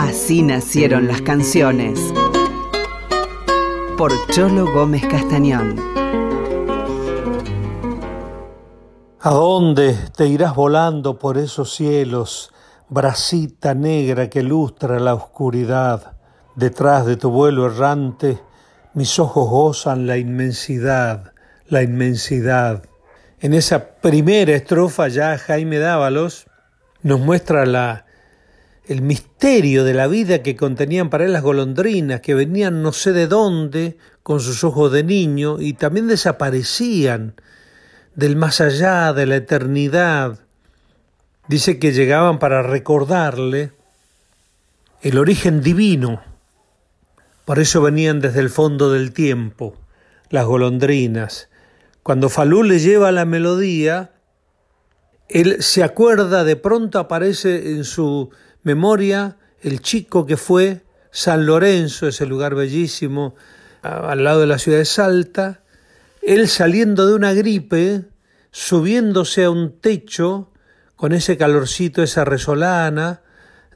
Así nacieron las canciones. Por Cholo Gómez Castañón. ¿A dónde te irás volando por esos cielos, bracita negra que lustra la oscuridad? Detrás de tu vuelo errante, mis ojos gozan la inmensidad, la inmensidad. En esa primera estrofa ya Jaime Dávalos nos muestra la el misterio de la vida que contenían para él las golondrinas, que venían no sé de dónde, con sus ojos de niño, y también desaparecían del más allá, de la eternidad. Dice que llegaban para recordarle el origen divino. Por eso venían desde el fondo del tiempo, las golondrinas. Cuando Falú le lleva la melodía, él se acuerda, de pronto aparece en su memoria el chico que fue San Lorenzo, ese lugar bellísimo al lado de la ciudad de Salta, él saliendo de una gripe, subiéndose a un techo con ese calorcito, esa resolana,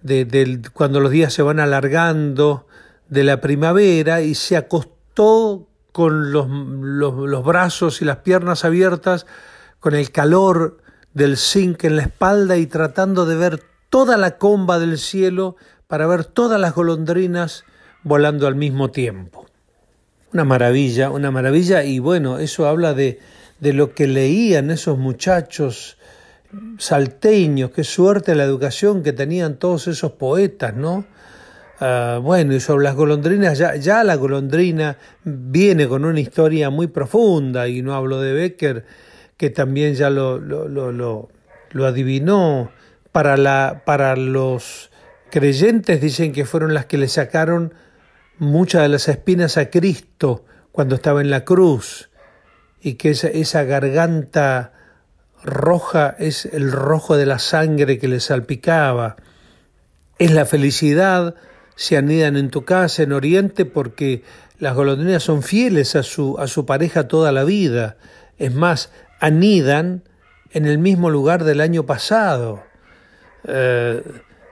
de, cuando los días se van alargando de la primavera y se acostó con los, los brazos y las piernas abiertas, con el calor del zinc en la espalda y tratando de ver toda la comba del cielo para ver todas las golondrinas volando al mismo tiempo. Una maravilla, una maravilla y bueno, eso habla de, de lo que leían esos muchachos salteños, qué suerte la educación que tenían todos esos poetas, ¿no? Ah, bueno, y sobre las golondrinas, ya, ya la golondrina viene con una historia muy profunda, y no hablo de Becker, que también ya lo, lo, lo, lo adivinó para, la, para los creyentes dicen que fueron las que le sacaron muchas de las espinas a Cristo cuando estaba en la cruz y que esa, esa garganta roja es el rojo de la sangre que le salpicaba. Es la felicidad, se anidan en tu casa en Oriente porque las golondrinas son fieles a su, a su pareja toda la vida. Es más, anidan en el mismo lugar del año pasado. Eh,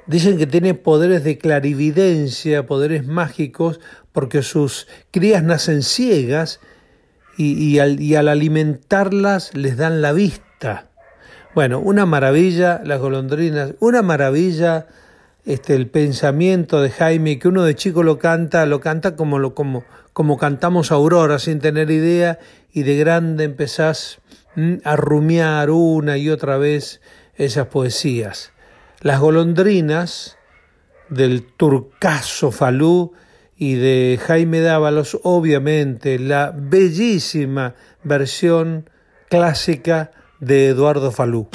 dicen que tiene poderes de clarividencia, poderes mágicos, porque sus crías nacen ciegas y, al, alimentarlas les dan la vista. Bueno, una maravilla las golondrinas, una maravilla este, el pensamiento de Jaime, que uno de chico lo canta, lo canta como, lo, como, como cantamos Aurora, sin tener idea, y de grande empezás mm, a rumiar una y otra vez esas poesías. Las golondrinas del turcaso Falú y de Jaime Dávalos, obviamente la bellísima versión clásica de Eduardo Falú.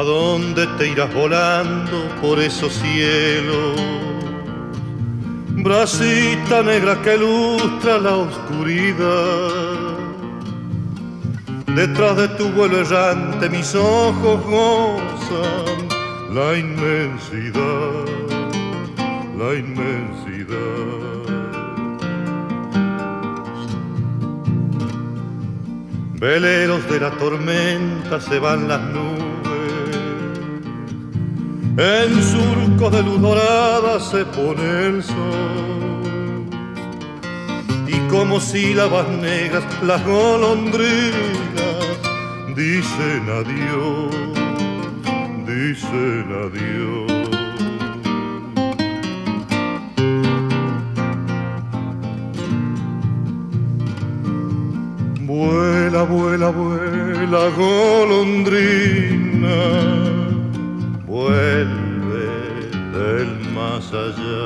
¿A dónde te irás volando por esos cielos? Bracita negra que ilustra la oscuridad. Detrás de tu vuelo errante mis ojos gozan la inmensidad, la inmensidad. Veleros de la tormenta se van las nubes en surco de luz dorada se pone el sol. Y como sílabas negras las golondrinas dicen adiós, dicen adiós. Vuela, vuela, vuela, golondrina vuelve del más allá.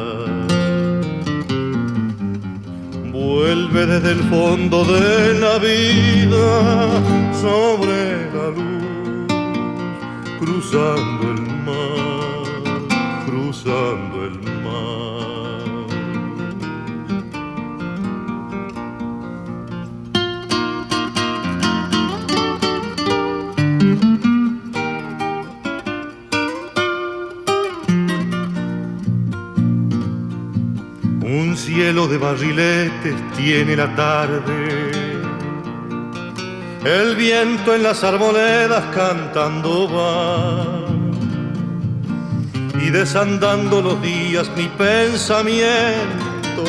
Vuelve desde el fondo de la vida sobre la luz, cruzando el cielo de barriletes tiene la tarde. El viento en las arboledas cantando va. Y desandando los días mi pensamiento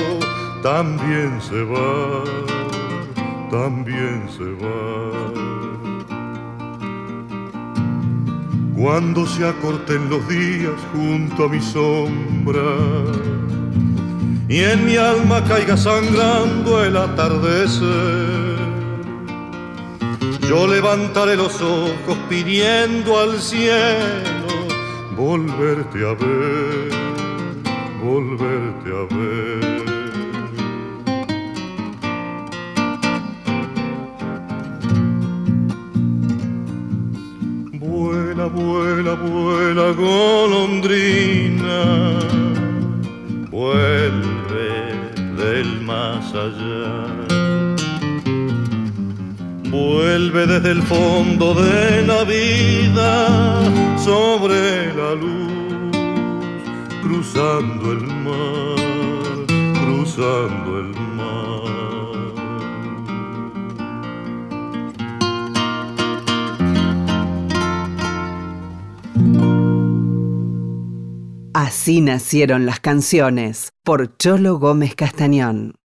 también se va, también se va. Cuando se acorten los días junto a mi sombra y en mi alma caiga sangrando el atardecer. Yo levantaré los ojos pidiendo al cielo volverte a ver, volverte a ver. Vuela, vuela, vuela, golondrina, vuela más allá. Vuelve desde el fondo de la vida sobre la luz, cruzando el mar, cruzando el mar. Así nacieron las canciones por Cholo Gómez Castañón.